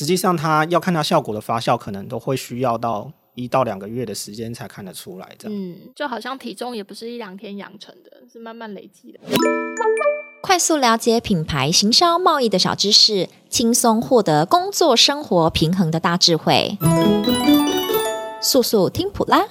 实际上它要看它效果的发酵，可能都会需要到一到两个月的时间才看得出来。这样，嗯，就好像体重也不是一两天养成的，是慢慢累积的。快速了解品牌行销贸易的小知识，轻松获得工作生活平衡的大智慧。速速听普拉，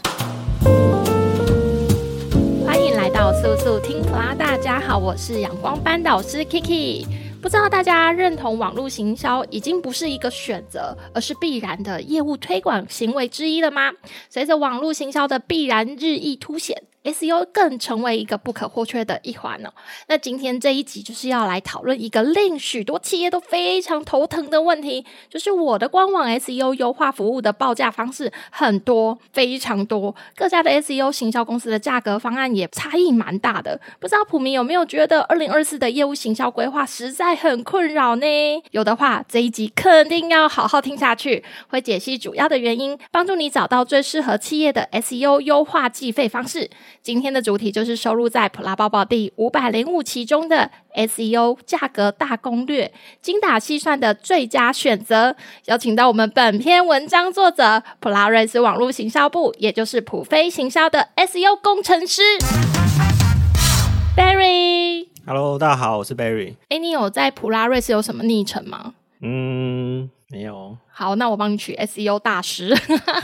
欢迎来到速速听普拉。大家好，我是阳光班导师 Kiki。不知道大家认同网络行销已经不是一个选择，而是必然的业务推广行为之一了吗？随着网络行销的必然日益凸显。SEO 更成为一个不可或缺的一环哦。那今天这一集就是要来讨论一个令许多企业都非常头疼的问题，就是我的官网 SEO 优化服务的报价方式很多，非常多，各家的 SEO 行销公司的价格方案也差异蛮大的。不知道普民有没有觉得二零二四的业务行销规划实在很困扰呢？有的话，这一集肯定要好好听下去，会解析主要的原因，帮助你找到最适合企业的 SEO 优化计费方式。今天的主题就是收录在普拉抱报第五百零五期中的 SEO 价格大攻略，精打细算的最佳选择。邀请到我们本篇文章作者普拉瑞斯网络行销部，也就是普飞行销的 SEO 工程师 Barry。Hello，大家好，我是 Barry。哎，你有在普拉瑞斯有什么昵称吗？嗯，没有。好，那我帮你取 SEO 大师，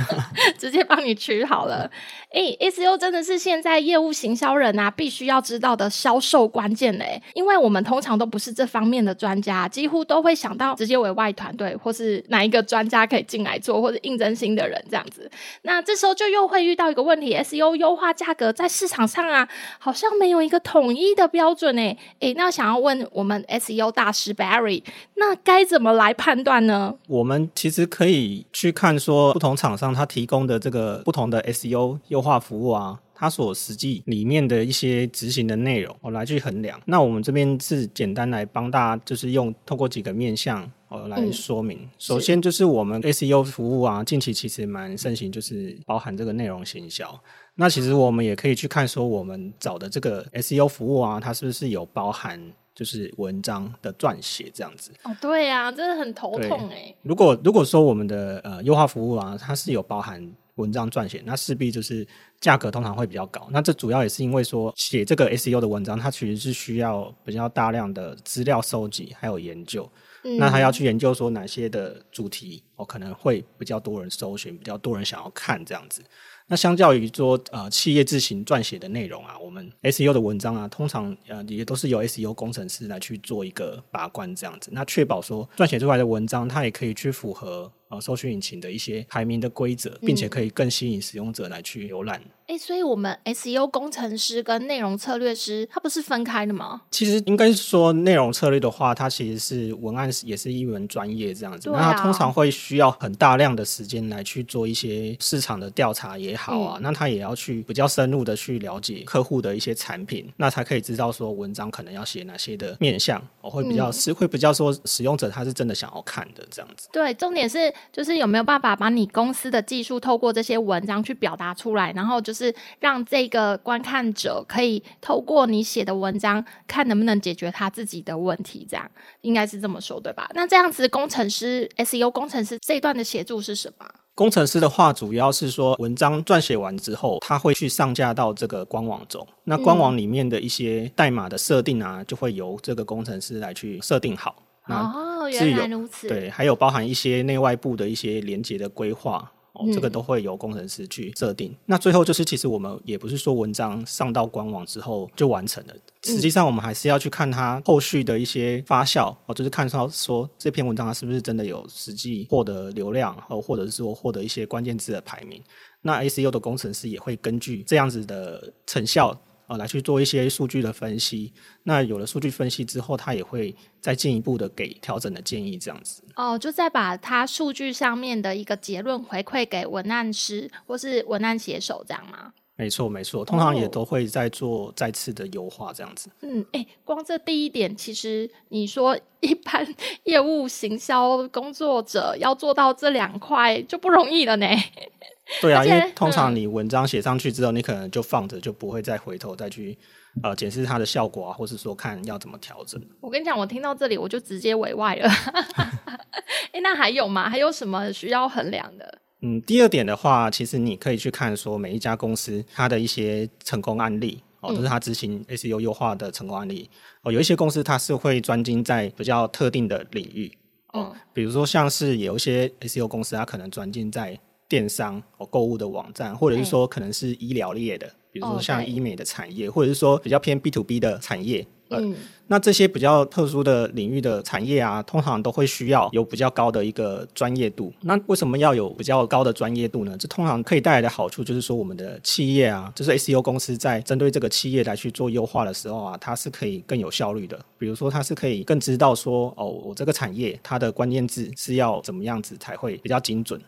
直接帮你取好了。诶，SEO 真的是现在业务行销人啊，必须要知道的销售关键嘞。因为我们通常都不是这方面的专家，几乎都会想到直接委外团队，或是哪一个专家可以进来做，或者应征新的人这样子。那这时候就又会遇到一个问题：SEO 优化价格在市场上啊，好像没有一个统一的标准诶。诶，那想要问我们 SEO 大师 Barry，那该怎么来判断呢？我们。其实可以去看说，不同厂商它提供的这个不同的 SEO 优化服务啊，它所实际里面的一些执行的内容，我来去衡量。那我们这边是简单来帮大家，就是用透过几个面向哦来说明。嗯、首先就是我们 SEO 服务啊，近期其实蛮盛行，就是包含这个内容行销。那其实我们也可以去看说，我们找的这个 SEO 服务啊，它是不是有包含。就是文章的撰写这样子哦，对呀、啊，真的很头痛哎。如果如果说我们的呃优化服务啊，它是有包含文章撰写，那势必就是价格通常会比较高。那这主要也是因为说写这个 SEO 的文章，它其实是需要比较大量的资料收集还有研究。嗯、那他要去研究说哪些的主题哦可能会比较多人搜寻，比较多人想要看这样子。那相较于说，呃，企业自行撰写的内容啊，我们 SEO 的文章啊，通常呃也都是由 SEO 工程师来去做一个把关这样子，那确保说撰写出来的文章，它也可以去符合呃搜寻引擎的一些排名的规则，并且可以更吸引使用者来去浏览。哎、欸，所以我们 SEO 工程师跟内容策略师，它不是分开的吗？其实应该是说，内容策略的话，它其实是文案也是一门专业这样子。啊、那它通常会需要很大量的时间来去做一些市场的调查也好啊，嗯、那他也要去比较深入的去了解客户的一些产品，那才可以知道说文章可能要写哪些的面向，我会比较是、嗯、会比较说使用者他是真的想要看的这样子。对，重点是就是有没有办法把你公司的技术透过这些文章去表达出来，然后就是让这个观看者可以透过你写的文章，看能不能解决他自己的问题，这样应该是这么说对吧？那这样子，工程师 SEO 工程师这一段的协助是什么？工程师的话，主要是说文章撰写完之后，他会去上架到这个官网中。那官网里面的一些代码的设定啊，就会由这个工程师来去设定好。哦，原来如此。对，还有包含一些内外部的一些连接的规划。哦，这个都会由工程师去设定。嗯、那最后就是，其实我们也不是说文章上到官网之后就完成了，实际上我们还是要去看它后续的一些发酵，哦，就是看到说这篇文章它是不是真的有实际获得流量，哦，或者是说获得一些关键字的排名。那 SEO 的工程师也会根据这样子的成效。啊，来去做一些数据的分析。那有了数据分析之后，他也会再进一步的给调整的建议，这样子。哦，就再把他数据上面的一个结论回馈给文案师或是文案写手，这样吗？没错，没错，通常也都会再做再次的优化，这样子。哦、嗯，哎，光这第一点，其实你说一般业务行销工作者要做到这两块就不容易了呢。对啊，因为通常你文章写上去之后，嗯、你可能就放着，就不会再回头再去呃检视它的效果啊，或是说看要怎么调整。我跟你讲，我听到这里我就直接委外了。哎，那还有吗？还有什么需要衡量的？嗯，第二点的话，其实你可以去看说每一家公司它的一些成功案例哦，就是它执行 SEO 优化的成功案例哦。有一些公司它是会专精在比较特定的领域哦，嗯、比如说像是有一些 SEO 公司，它可能专精在电商哦购物的网站，或者是说可能是医疗业的，比如说像医美的产业，或者是说比较偏 B to B 的产业。嗯，那这些比较特殊的领域的产业啊，通常都会需要有比较高的一个专业度。那为什么要有比较高的专业度呢？这通常可以带来的好处就是说，我们的企业啊，就是 SEO 公司在针对这个企业来去做优化的时候啊，它是可以更有效率的。比如说，它是可以更知道说，哦，我这个产业它的关键字是要怎么样子才会比较精准。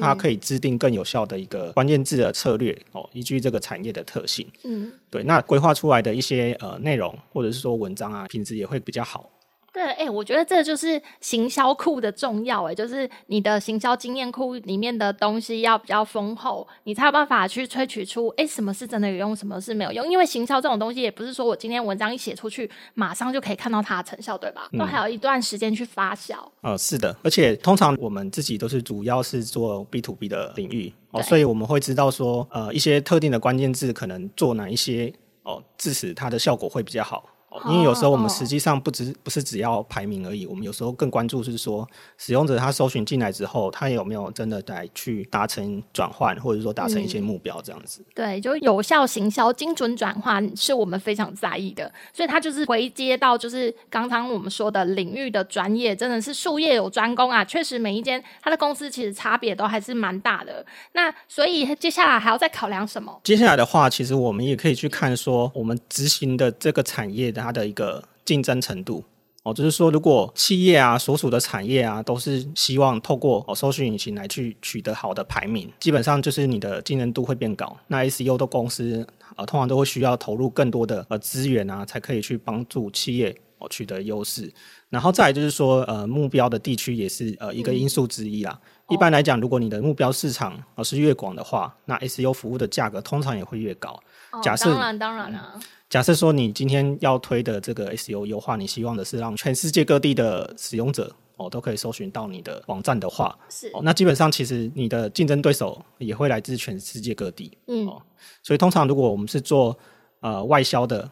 它可以制定更有效的一个关键字的策略哦，依据这个产业的特性，嗯，对，那规划出来的一些呃内容或者是说文章啊，品质也会比较好。对，哎、欸，我觉得这就是行销库的重要，哎，就是你的行销经验库里面的东西要比较丰厚，你才有办法去萃取出，哎、欸，什么是真的有用，什么是没有用。因为行销这种东西，也不是说我今天文章一写出去，马上就可以看到它的成效，对吧？都还有一段时间去发酵。嗯、呃，是的，而且通常我们自己都是主要是做 B to B 的领域哦，所以我们会知道说，呃，一些特定的关键字可能做哪一些哦，致使它的效果会比较好。因为有时候我们实际上不只不是只要排名而已，我们有时候更关注是说，使用者他搜寻进来之后，他有没有真的来去达成转换，或者说达成一些目标这样子。嗯、对，就有效行销、精准转换是我们非常在意的，所以它就是回接到就是刚刚我们说的领域的专业，真的是术业有专攻啊。确实每一间它的公司其实差别都还是蛮大的。那所以接下来还要再考量什么？接下来的话，其实我们也可以去看说，我们执行的这个产业的。它的一个竞争程度哦，就是说，如果企业啊所属的产业啊都是希望透过哦搜寻引擎来去取得好的排名，基本上就是你的竞争度会变高。那 SEO 的公司啊，通常都会需要投入更多的呃资源啊，才可以去帮助企业哦取得优势。然后再来就是说，呃，目标的地区也是呃一个因素之一啦。嗯、一般来讲，如果你的目标市场哦是越广的话，那 SEO 服务的价格通常也会越高。哦、假设当然当然了。嗯假设说你今天要推的这个 SEO 优化，你希望的是让全世界各地的使用者哦都可以搜寻到你的网站的话，是。哦，那基本上其实你的竞争对手也会来自全世界各地，嗯。哦，所以通常如果我们是做呃外销的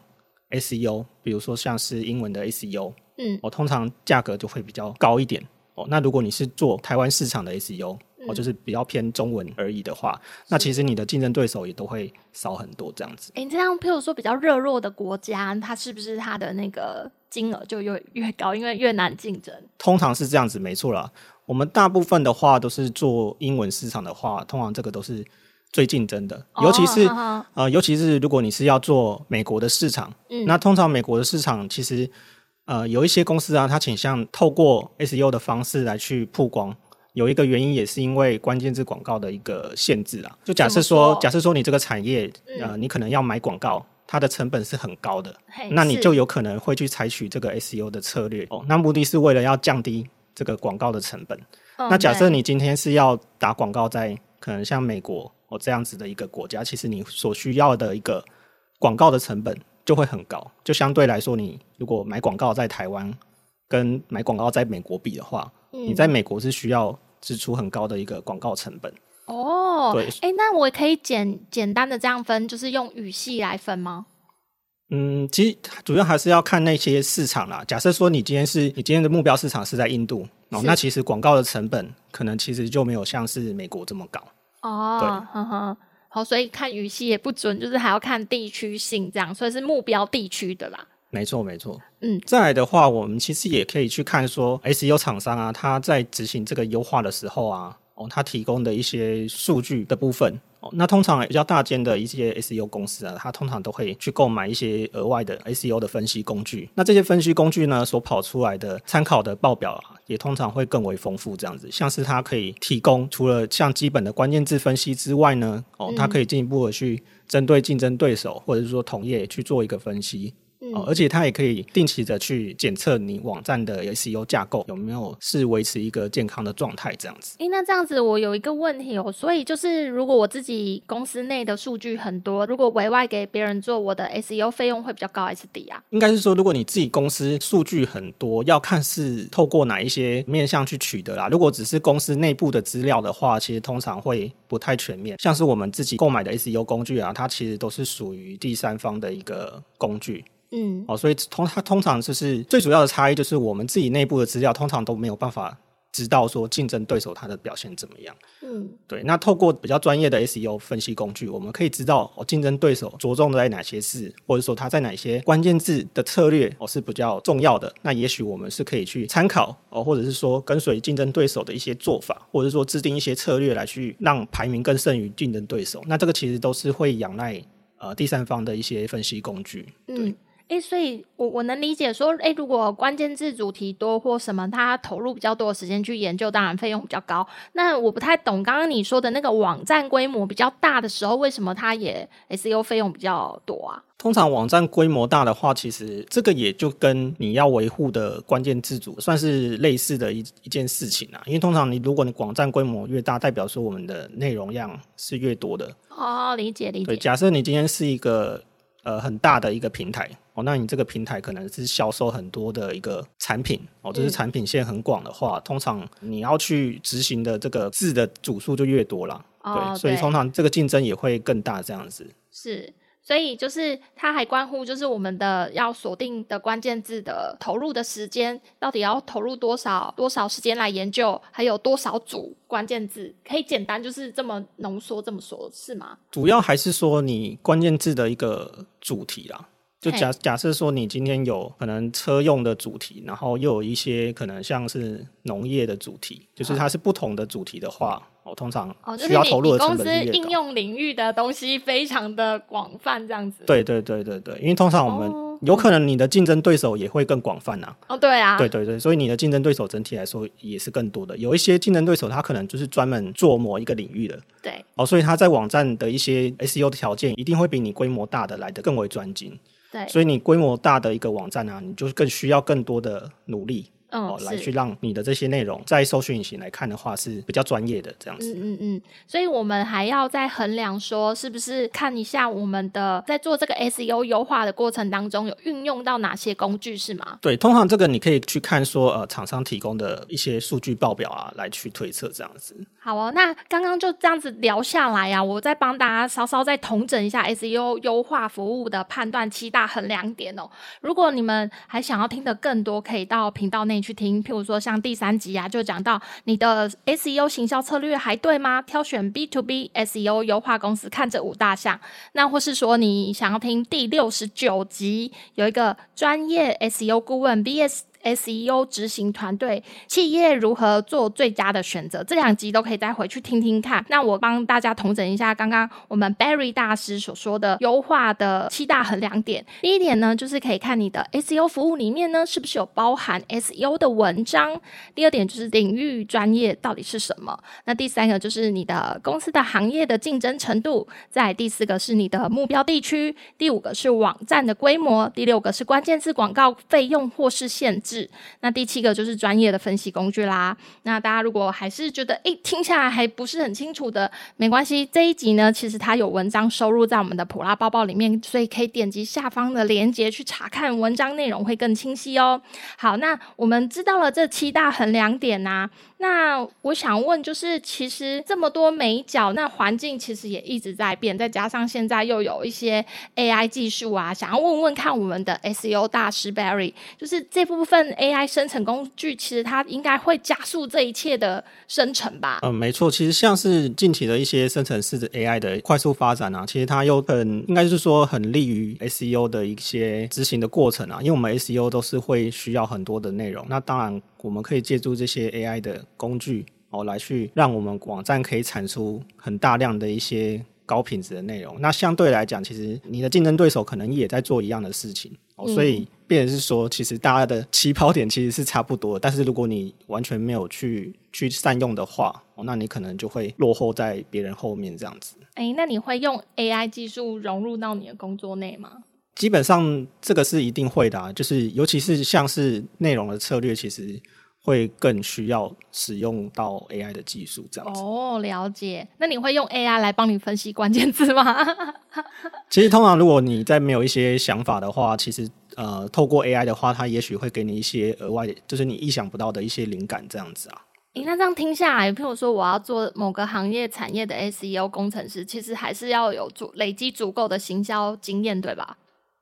SEO，比如说像是英文的 SEO，嗯，哦，通常价格就会比较高一点哦。那如果你是做台湾市场的 SEO，哦，就是比较偏中文而已的话，那其实你的竞争对手也都会少很多这样子。哎，这样，譬如说比较热络的国家，它是不是它的那个金额就越越高，因为越难竞争？通常是这样子，没错啦。我们大部分的话都是做英文市场的话，通常这个都是最竞争的，尤其是、哦、呃，尤其是如果你是要做美国的市场，嗯，那通常美国的市场其实呃有一些公司啊，它倾向透过 SEO 的方式来去曝光。有一个原因也是因为关键字广告的一个限制啊。就假设说，说假设说你这个产业，嗯、呃，你可能要买广告，它的成本是很高的，那你就有可能会去采取这个 SEO 的策略哦。那目的是为了要降低这个广告的成本。哦、那假设你今天是要打广告在可能像美国哦这样子的一个国家，其实你所需要的一个广告的成本就会很高。就相对来说，你如果买广告在台湾跟买广告在美国比的话，嗯、你在美国是需要。支出很高的一个广告成本哦，对，哎，那我可以简简单的这样分，就是用语系来分吗？嗯，其实主要还是要看那些市场啦。假设说你今天是你今天的目标市场是在印度哦，那其实广告的成本可能其实就没有像是美国这么高哦。对，呵呵，好，所以看语系也不准，就是还要看地区性这样，所以是目标地区的啦。没错，没错。嗯，再来的话，我们其实也可以去看说，SEO 厂商啊，他在执行这个优化的时候啊，哦，他提供的一些数据的部分。哦，那通常比较大间的一些 SEO 公司啊，它通常都会去购买一些额外的 SEO 的分析工具。那这些分析工具呢，所跑出来的参考的报表啊，也通常会更为丰富。这样子，像是它可以提供除了像基本的关键字分析之外呢，哦，它可以进一步的去针对竞争对手或者是说同业去做一个分析。哦，而且它也可以定期的去检测你网站的 SEO 架构有没有是维持一个健康的状态，这样子。诶，那这样子我有一个问题哦，所以就是如果我自己公司内的数据很多，如果委外给别人做，我的 SEO 费用会比较高还是低啊？应该是说，如果你自己公司数据很多，要看是透过哪一些面向去取得啦。如果只是公司内部的资料的话，其实通常会不太全面。像是我们自己购买的 SEO 工具啊，它其实都是属于第三方的一个工具。嗯，哦，所以通它通常就是最主要的差异，就是我们自己内部的资料通常都没有办法知道说竞争对手他的表现怎么样。嗯，对。那透过比较专业的 SEO 分析工具，我们可以知道哦，竞争对手着重在哪些事，或者说他在哪些关键字的策略哦是比较重要的。那也许我们是可以去参考哦，或者是说跟随竞争对手的一些做法，或者说制定一些策略来去让排名更胜于竞争对手。那这个其实都是会仰赖呃第三方的一些分析工具。对。嗯诶，所以我我能理解说，诶，如果关键字主题多或什么，他投入比较多的时间去研究，当然费用比较高。那我不太懂刚刚你说的那个网站规模比较大的时候，为什么它也 SEO 费用比较多啊？通常网站规模大的话，其实这个也就跟你要维护的关键字组算是类似的一一件事情啊。因为通常你如果你网站规模越大，代表说我们的内容量是越多的。哦，理解理解。对，假设你今天是一个呃很大的一个平台。哦，那你这个平台可能是销售很多的一个产品哦，就是产品线很广的话，嗯，通常你要去执行的这个字的组数就越多了。哦，对，所以通常这个竞争也会更大，这样子。是，所以就是它还关乎就是我们的要锁定的关键字的投入的时间，到底要投入多少多少时间来研究，还有多少组关键字，可以简单就是这么浓缩这么说，是吗？主要还是说你关键字的一个主题啦。就假假设说你今天有可能车用的主题，然后又有一些可能像是农业的主题，就是它是不同的主题的话，我、哦、通常需要投入的。公司应用领域的东西非常的广泛，这样子。对对对对对，因为通常我们有可能你的竞争对手也会更广泛呐。哦，对啊。对对对，所以你的竞争对手整体来说也是更多的。有一些竞争对手他可能就是专门做某一个领域的。对。哦，所以他在网站的一些 SEO 的条件一定会比你规模大的来的更为专精。对，所以你规模大的一个网站啊，你就更需要更多的努力。哦，来去让你的这些内容在搜寻引擎来看的话是比较专业的这样子。嗯嗯嗯，所以我们还要再衡量说，是不是看一下我们的在做这个 SEO 优化的过程当中有运用到哪些工具是吗？对，通常这个你可以去看说，呃，厂商提供的一些数据报表啊，来去推测这样子。好哦，那刚刚就这样子聊下来啊，我再帮大家稍稍再统整一下 SEO 优化服务的判断七大衡量点哦。如果你们还想要听得更多，可以到频道内。你去听，譬如说像第三集啊，就讲到你的 SEO 行销策略还对吗？挑选 B to B SEO 优化公司，看这五大项。那或是说你想要听第六十九集，有一个专业 SEO 顾问 BS。SEO 执行团队企业如何做最佳的选择？这两集都可以再回去听听看。那我帮大家统整一下刚刚我们 Barry 大师所说的优化的七大衡量点。第一点呢，就是可以看你的 SEO 服务里面呢，是不是有包含 SEO 的文章。第二点就是领域专业到底是什么。那第三个就是你的公司的行业的竞争程度。再第四个是你的目标地区。第五个是网站的规模。第六个是关键字广告费用或是限制。那第七个就是专业的分析工具啦。那大家如果还是觉得诶听下来还不是很清楚的，没关系。这一集呢，其实它有文章收入在我们的普拉包包里面，所以可以点击下方的链接去查看文章内容，会更清晰哦。好，那我们知道了这七大衡量点呐、啊。那我想问，就是其实这么多美角，那环境其实也一直在变，再加上现在又有一些 AI 技术啊，想要问问看我们的 SEO 大师 Barry，就是这部分 AI 生成工具，其实它应该会加速这一切的生成吧？嗯，没错，其实像是近期的一些生成式的 AI 的快速发展啊，其实它又很应该是说很利于 SEO 的一些执行的过程啊，因为我们 SEO 都是会需要很多的内容，那当然。我们可以借助这些 AI 的工具哦，来去让我们网站可以产出很大量的一些高品质的内容。那相对来讲，其实你的竞争对手可能也在做一样的事情哦，所以变成是说，其实大家的起跑点其实是差不多的。但是如果你完全没有去去善用的话哦，那你可能就会落后在别人后面这样子。诶，那你会用 AI 技术融入到你的工作内吗？基本上这个是一定会的啊，就是尤其是像是内容的策略，其实会更需要使用到 AI 的技术这样子。哦，了解。那你会用 AI 来帮你分析关键字吗？其实通常如果你在没有一些想法的话，其实呃，透过 AI 的话，它也许会给你一些额外的，就是你意想不到的一些灵感这样子啊。诶，那这样听下来，譬如说我要做某个行业产业的 SEO 工程师，其实还是要有足累积足够的行销经验，对吧？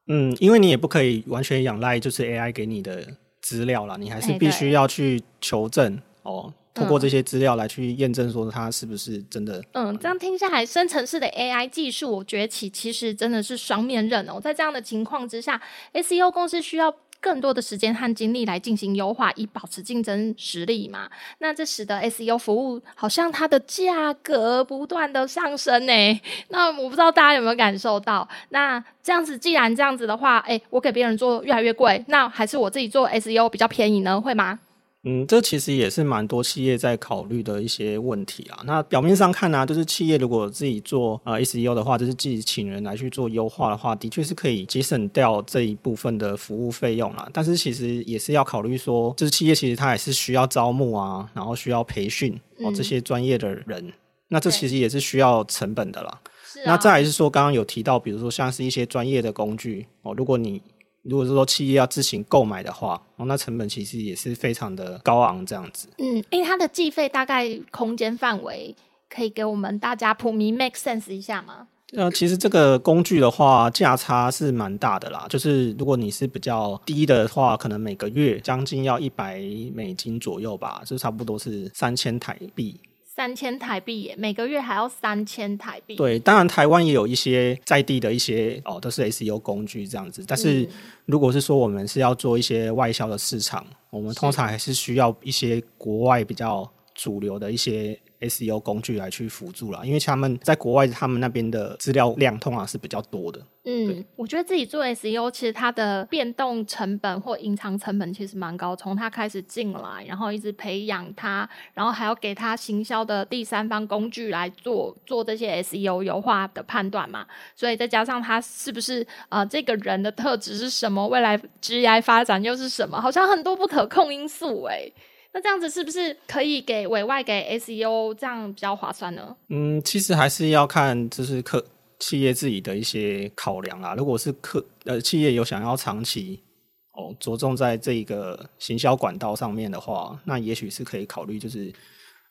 嗯，因为你也不可以完全仰赖就是 AI 给你的资料啦，你还是必须要去求证哦，通过这些资料来去验证说它是不是真的。嗯，这样听下来，生成式的 AI 技术崛起，其实真的是双面刃哦。在这样的情况之下，SEO 公司需要。更多的时间和精力来进行优化，以保持竞争实力嘛。那这使得 SEO 服务好像它的价格不断的上升呢。那我不知道大家有没有感受到？那这样子，既然这样子的话，哎，我给别人做越来越贵，那还是我自己做 SEO 比较便宜呢？会吗？嗯，这其实也是蛮多企业在考虑的一些问题啊。那表面上看呢、啊，就是企业如果自己做呃 SEO 的话，就是自己请人来去做优化的话，的确是可以节省掉这一部分的服务费用啦。但是其实也是要考虑说，就是企业其实它也是需要招募啊，然后需要培训哦这些专业的人、嗯。那这其实也是需要成本的啦。那再来是说，刚刚有提到，比如说像是一些专业的工具哦，如果你如果是说企业要自行购买的话，哦，那成本其实也是非常的高昂，这样子。嗯，因为它的计费大概空间范围可以给我们大家普迷 make sense 一下吗？呃，其实这个工具的话，价差是蛮大的啦。就是如果你是比较低的话，可能每个月将近要一百美金左右吧，就差不多是三千台币。三千台币耶，每个月还要三千台币。对，当然台湾也有一些在地的一些哦，都是 SEO 工具这样子。但是如果是说我们是要做一些外销的市场，我们通常还是需要一些国外比较主流的一些。SEO 工具来去辅助啦，因为他们在国外，他们那边的资料量通常是比较多的。嗯，我觉得自己做 SEO，其实它的变动成本或隐藏成本其实蛮高。从它开始进来，然后一直培养它，然后还要给它行销的第三方工具来做做这些 SEO 优化的判断嘛。所以再加上它是不是呃这个人的特质是什么，未来 GI 发展又是什么，好像很多不可控因素哎、欸。那这样子是不是可以给委外给 SEO 这样比较划算呢？嗯，其实还是要看就是客企业自己的一些考量啦。如果是客呃企业有想要长期哦着重在这个行销管道上面的话，那也许是可以考虑就是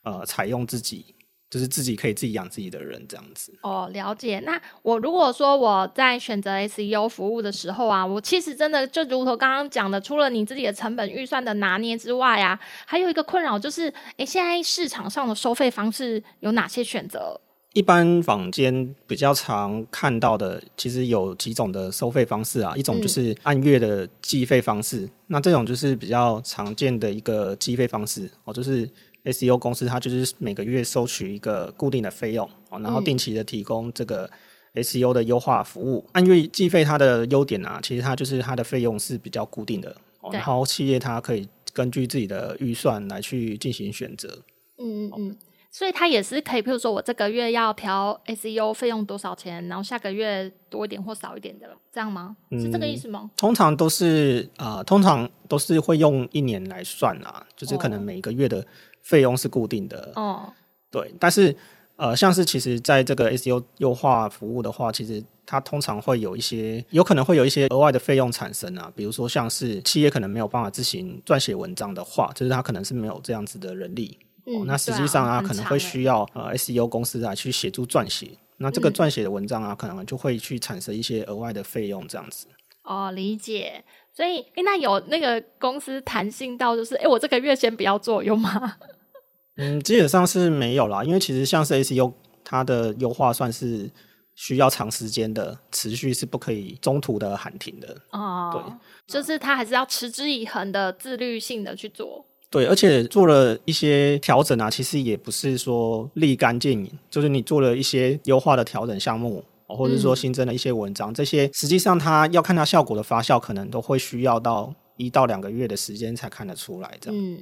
呃采用自己。就是自己可以自己养自己的人这样子哦，了解。那我如果说我在选择 SEO 服务的时候啊，我其实真的就如同刚刚讲的，除了你自己的成本预算的拿捏之外啊，还有一个困扰就是，诶，现在市场上的收费方式有哪些选择？一般坊间比较常看到的，其实有几种的收费方式啊，一种就是按月的计费方式，嗯，那这种就是比较常见的一个计费方式哦，就是。SEO 公司它就是每个月收取一个固定的费用，然后定期的提供这个 SEO 的优化服务。按月计费，它的优点啊，其实它就是它的费用是比较固定的，然后企业它可以根据自己的预算来去进行选择。嗯嗯嗯，所以它也是可以，譬如说我这个月要调 SEO 费用多少钱，然后下个月多一点或少一点的，这样吗？是这个意思吗？嗯、通常都是啊、呃，通常都是会用一年来算啊，就是可能每个月的。费用是固定的。哦，对，但是呃，像是其实在这个 SEO 优化服务的话，其实它通常会有一些，有可能会有一些额外的费用产生啊，比如说像是企业可能没有办法自行撰写文章的话，就是它可能是没有这样子的人力，嗯哦、那实际上啊，啊可能会需要呃 SEO 公司啊去协助撰写，那这个撰写的文章啊，可能就会去产生一些额外的费用这样子。哦，理解。所以，欸、那有那个公司弹性到就是，哎、欸，我这个月先不要做，有吗？嗯，基本上是没有啦，因为其实像是 SEO，它的优化算是需要长时间的，持续是不可以中途的喊停的。哦，对，就是它还是要持之以恒的自律性的去做。对，而且做了一些调整啊，其实也不是说立竿见影，就是你做了一些优化的调整项目。或者说新增的一些文章，嗯、这些实际上它要看它效果的发酵，可能都会需要到一到两个月的时间才看得出来。这样，嗯，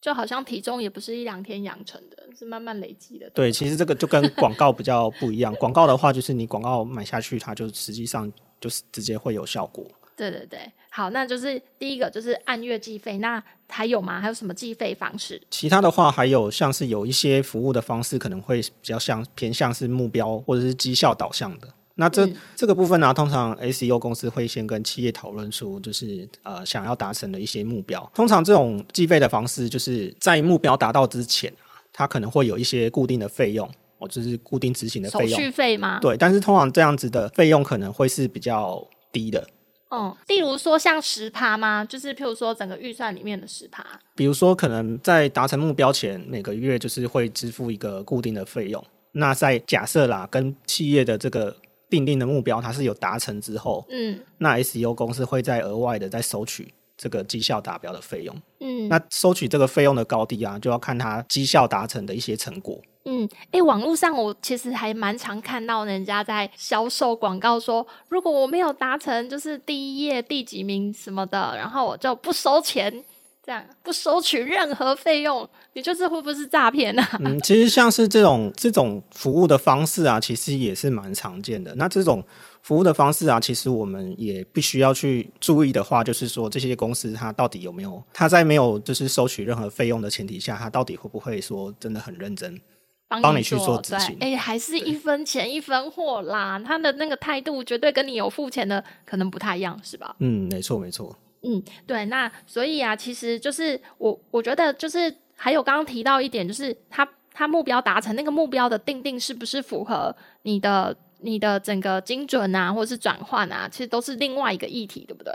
就好像体重也不是一两天养成的，是慢慢累积的。对，其实这个就跟广告比较不一样。广告的话，就是你广告买下去，它就实际上就是直接会有效果。对对对，好，那就是第一个就是按月计费，那还有吗？还有什么计费方式？其他的话，还有像是有一些服务的方式，可能会比较像偏向是目标或者是绩效导向的。那这、嗯、这个部分呢、啊，通常 SEO 公司会先跟企业讨论出，就是呃想要达成的一些目标。通常这种计费的方式，就是在目标达到之前，它可能会有一些固定的费用，哦，就是固定执行的费用。手续费吗？对，但是通常这样子的费用可能会是比较低的。嗯，例如说像十趴吗？就是譬如说整个预算里面的十趴。比如说，可能在达成目标前，每个月就是会支付一个固定的费用。那在假设啦，跟企业的这个。定定的目标，它是有达成之后，嗯，那 SEO 公司会再额外的再收取这个绩效达标的费用，嗯，那收取这个费用的高低啊，就要看它绩效达成的一些成果，嗯，哎、欸，网络上我其实还蛮常看到人家在销售广告说，如果我没有达成就是第一页第几名什么的，然后我就不收钱。这样不收取任何费用，你就是会不会是诈骗呢？嗯，其实像是这种这种服务的方式啊，其实也是蛮常见的。那这种服务的方式啊，其实我们也必须要去注意的话，就是说这些公司它到底有没有，它在没有就是收取任何费用的前提下，它到底会不会说真的很认真帮你，去做执行？哎、欸，还是一分钱一分货啦，他的那个态度绝对跟你有付钱的可能不太一样，是吧？嗯，没错，没错。嗯，对，那所以啊，其实就是我我觉得就是还有刚刚提到一点，就是他他目标达成那个目标的定定是不是符合你的你的整个精准啊，或者是转换啊，其实都是另外一个议题，对不对？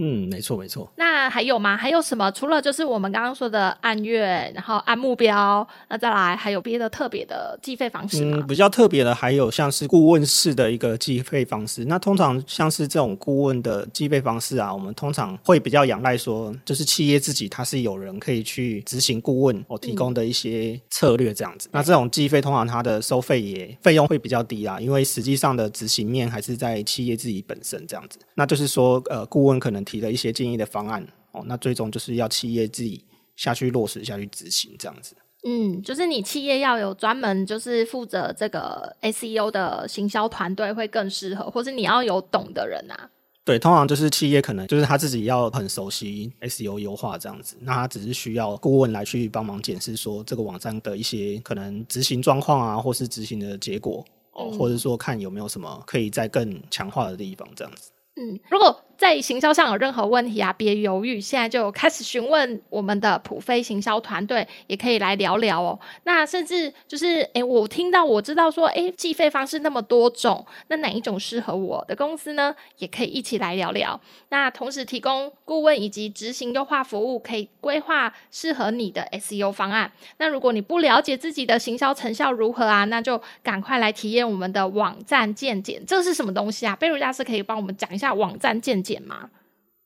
嗯，没错没错。那还有吗？还有什么？除了就是我们刚刚说的按月，然后按目标，那再来还有别的特别的计费方式吗？嗯，比较特别的还有像是顾问式的一个计费方式。那通常像是这种顾问的计费方式啊，我们通常会比较仰赖说，就是企业自己它是有人可以去执行顾问我提供的一些策略这样子。嗯、那这种计费通常它的收费也费用会比较低啊，因为实际上的执行面还是在企业自己本身这样子。那就是说，呃，顾问可能。提了一些建议的方案哦，那最终就是要企业自己下去落实下去执行这样子。嗯，就是你企业要有专门就是负责这个 SEO 的行销团队会更适合，或是你要有懂的人啊。对，通常就是企业可能就是他自己要很熟悉 SEO 优化这样子，那他只是需要顾问来去帮忙检视说这个网站的一些可能执行状况啊，或是执行的结果哦，或者说看有没有什么可以再更强化的地方这样子。嗯，如果在行销上有任何问题啊，别犹豫，现在就开始询问我们的普飞行销团队，也可以来聊聊哦。那甚至就是，诶，我听到我知道说，诶，计费方式那么多种，那哪一种适合我的公司呢？也可以一起来聊聊。那同时提供顾问以及执行优化服务，可以规划适合你的 SEO 方案。那如果你不了解自己的行销成效如何啊，那就赶快来体验我们的网站健检。这是什么东西啊？贝如大师可以帮我们讲一下网站健检。检吗？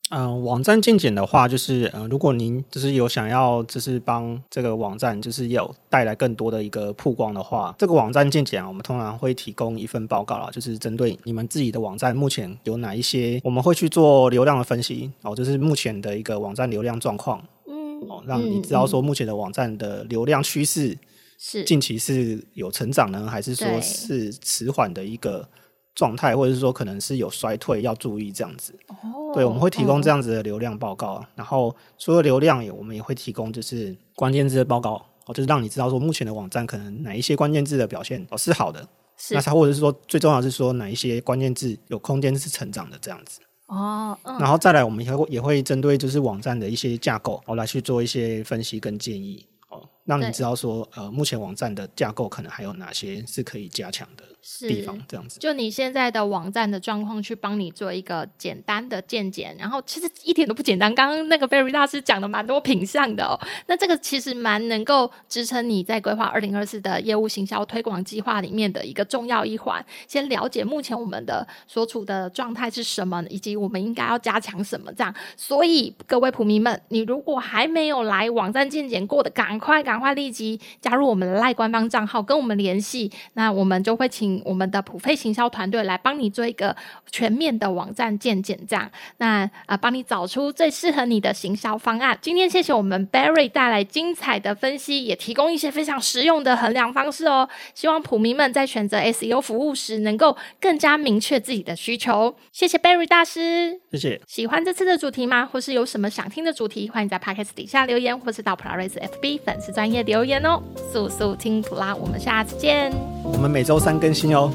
嗯、呃，网站进检的话，就是呃，如果您就是有想要，就是帮这个网站就是有带来更多的一个曝光的话，这个网站进检啊，我们通常会提供一份报告啦，就是针对你们自己的网站目前有哪一些，我们会去做流量的分析哦，就是目前的一个网站流量状况，嗯，哦，让你知道说目前的网站的流量趋势是近期是有成长呢，还是说是迟缓的一个。状态，或者是说可能是有衰退，要注意这样子。哦，对，我们会提供这样子的流量报告。哦、然后除了流量，也我们也会提供就是关键字的报告，哦，就是让你知道说目前的网站可能哪一些关键字的表现哦是好的，是那它或者是说最重要的是说哪一些关键字有空间是成长的这样子。哦，嗯、然后再来，我们也会也会针对就是网站的一些架构，哦，来去做一些分析跟建议，哦，让你知道说呃目前网站的架构可能还有哪些是可以加强的。地方这样子，就你现在的网站的状况，去帮你做一个简单的健检，然后其实一点都不简单。刚刚那个 Berry 大师讲的蛮多品相的哦，那这个其实蛮能够支撑你在规划二零二四的业务行销推广计划里面的一个重要一环。先了解目前我们的所处的状态是什么，以及我们应该要加强什么。这样，所以各位普迷们，你如果还没有来网站健检过的，赶快赶赶快立即加入我们的赖官方账号，跟我们联系。那我们就会请我们的普费行销团队来帮你做一个全面的网站建检，这样那啊，帮你找出最适合你的行销方案。今天谢谢我们 Barry 带来精彩的分析，也提供一些非常实用的衡量方式哦。希望普民们在选择 SEO 服务时，能够更加明确自己的需求。谢谢 Barry 大师，谢谢。喜欢这次的主题吗？或是有什么想听的主题？欢迎在 Podcast 底下留言，或是到 Polaris FB 粉丝专专业留言哦。速速听普拉，我们下次见。我们每周三更新哦。